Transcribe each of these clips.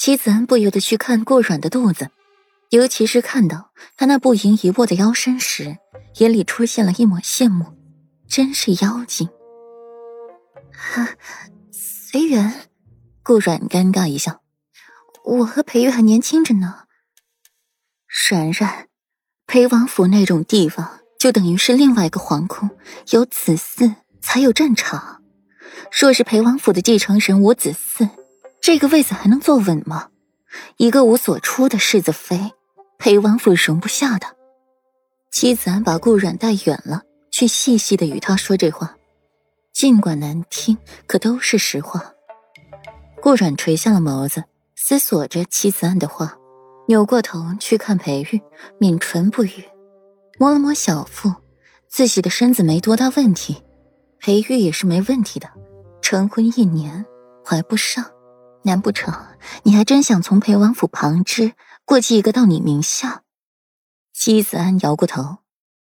妻子安不由得去看顾软的肚子，尤其是看到他那不盈一握的腰身时，眼里出现了一抹羡慕，真是妖精。啊，随缘。顾软尴尬一笑，我和裴玉还年轻着呢。然然，裴王府那种地方，就等于是另外一个皇宫，有子嗣才有战场。若是裴王府的继承人无子嗣，这个位子还能坐稳吗？一个无所出的世子妃，裴王府容不下的。妻子安把顾软带远了，却细细的与他说这话，尽管难听，可都是实话。顾软垂下了眸子，思索着妻子安的话，扭过头去看裴玉，抿唇不语，摸了摸小腹，自己的身子没多大问题，裴玉也是没问题的。成婚一年，怀不上，难不成你还真想从裴王府旁支过继一个到你名下？妻子安摇过头，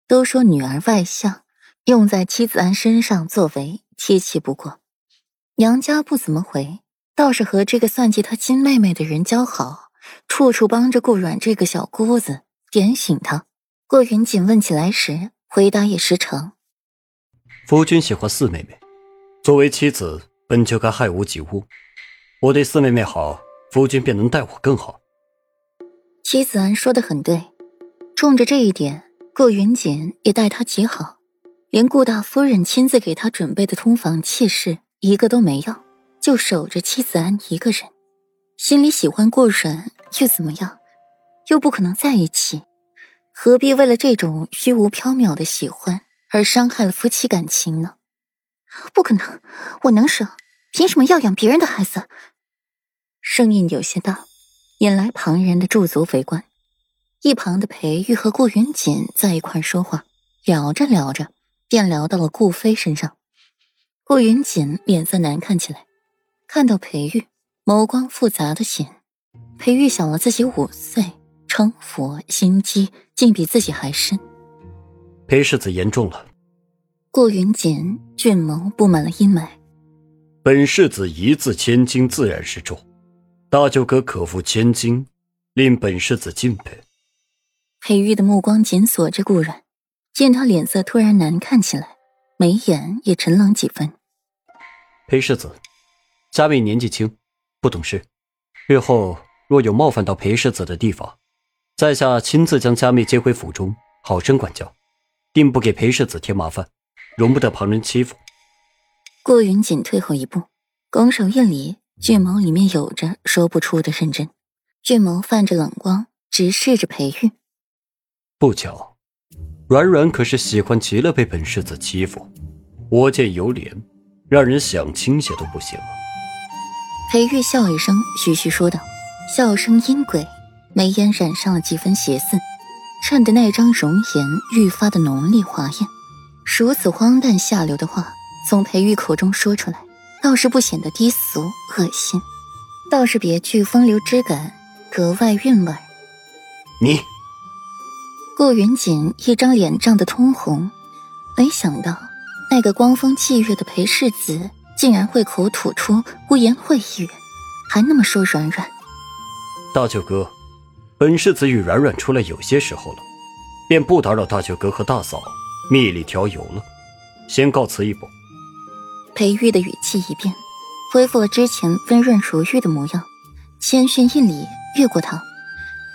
都说女儿外向，用在妻子安身上作为贴切不过。娘家不怎么回，倒是和这个算计他亲妹妹的人交好，处处帮着顾软这个小姑子点醒他。顾云锦问起来时，回答也实诚。夫君喜欢四妹妹。作为妻子，本就该害无及无。我对四妹妹好，夫君便能待我更好。妻子安说的很对，冲着这一点，顾云锦也待她极好，连顾大夫人亲自给他准备的通房妾室一个都没要，就守着妻子安一个人。心里喜欢顾软又怎么样？又不可能在一起，何必为了这种虚无缥缈的喜欢而伤害了夫妻感情呢？不可能，我能生，凭什么要养别人的孩子？声音有些大，引来旁人的驻足围观。一旁的裴玉和顾云锦在一块说话，聊着聊着，便聊到了顾飞身上。顾云锦脸色难看起来，看到裴玉，眸光复杂的紧。裴玉小了自己五岁，成佛心机竟比自己还深。裴世子言重了。顾云锦俊眸布满了阴霾。本世子一字千金，自然是重。大舅哥可负千金，令本世子敬佩。裴玉的目光紧锁着顾然，见他脸色突然难看起来，眉眼也沉冷几分。裴世子，佳妹年纪轻，不懂事，日后若有冒犯到裴世子的地方，在下亲自将佳妹接回府中，好生管教，定不给裴世子添麻烦。容不得旁人欺负。顾云锦退后一步，拱手一礼，俊眸里面有着说不出的认真，俊眸泛着冷光，直视着裴玉。不巧，软软可是喜欢极了被本世子欺负，我见犹怜，让人想倾些都不行。裴玉笑一声，徐徐说道，笑声阴诡，眉眼染上了几分邪肆，衬得那张容颜愈发的浓丽华艳。如此荒诞下流的话从裴玉口中说出来，倒是不显得低俗恶心，倒是别具风流之感，格外韵味。你，顾云锦一张脸涨得通红，没想到那个光风霁月的裴世子竟然会口吐出污言秽语，还那么说软软。大舅哥，本世子与软软出来有些时候了，便不打扰大舅哥和大嫂。蜜里调油了，先告辞一步。裴玉的语气一变，恢复了之前温润如玉的模样，谦逊一礼，越过他，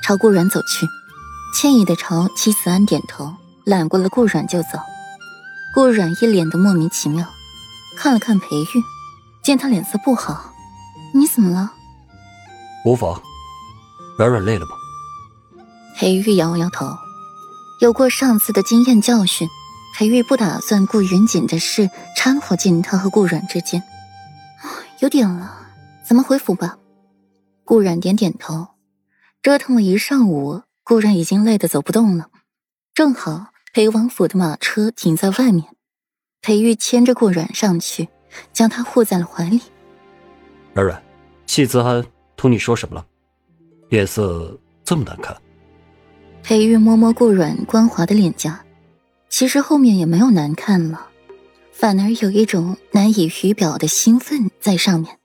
朝顾软走去，歉意的朝齐子安点头，揽过了顾软就走。顾软一脸的莫名其妙，看了看裴玉，见他脸色不好，你怎么了？无妨。软软累了吗？裴玉摇摇头，有过上次的经验教训。裴玉不打算顾云锦的事掺和进他和顾软之间，有点了，咱们回府吧。顾软点点头，折腾了一上午，顾阮已经累得走不动了。正好裴王府的马车停在外面，裴玉牵着顾软上去，将他护在了怀里。软软，谢子安同你说什么了？脸色这么难看。裴玉摸摸顾软光滑的脸颊。其实后面也没有难看了，反而有一种难以于表的兴奋在上面。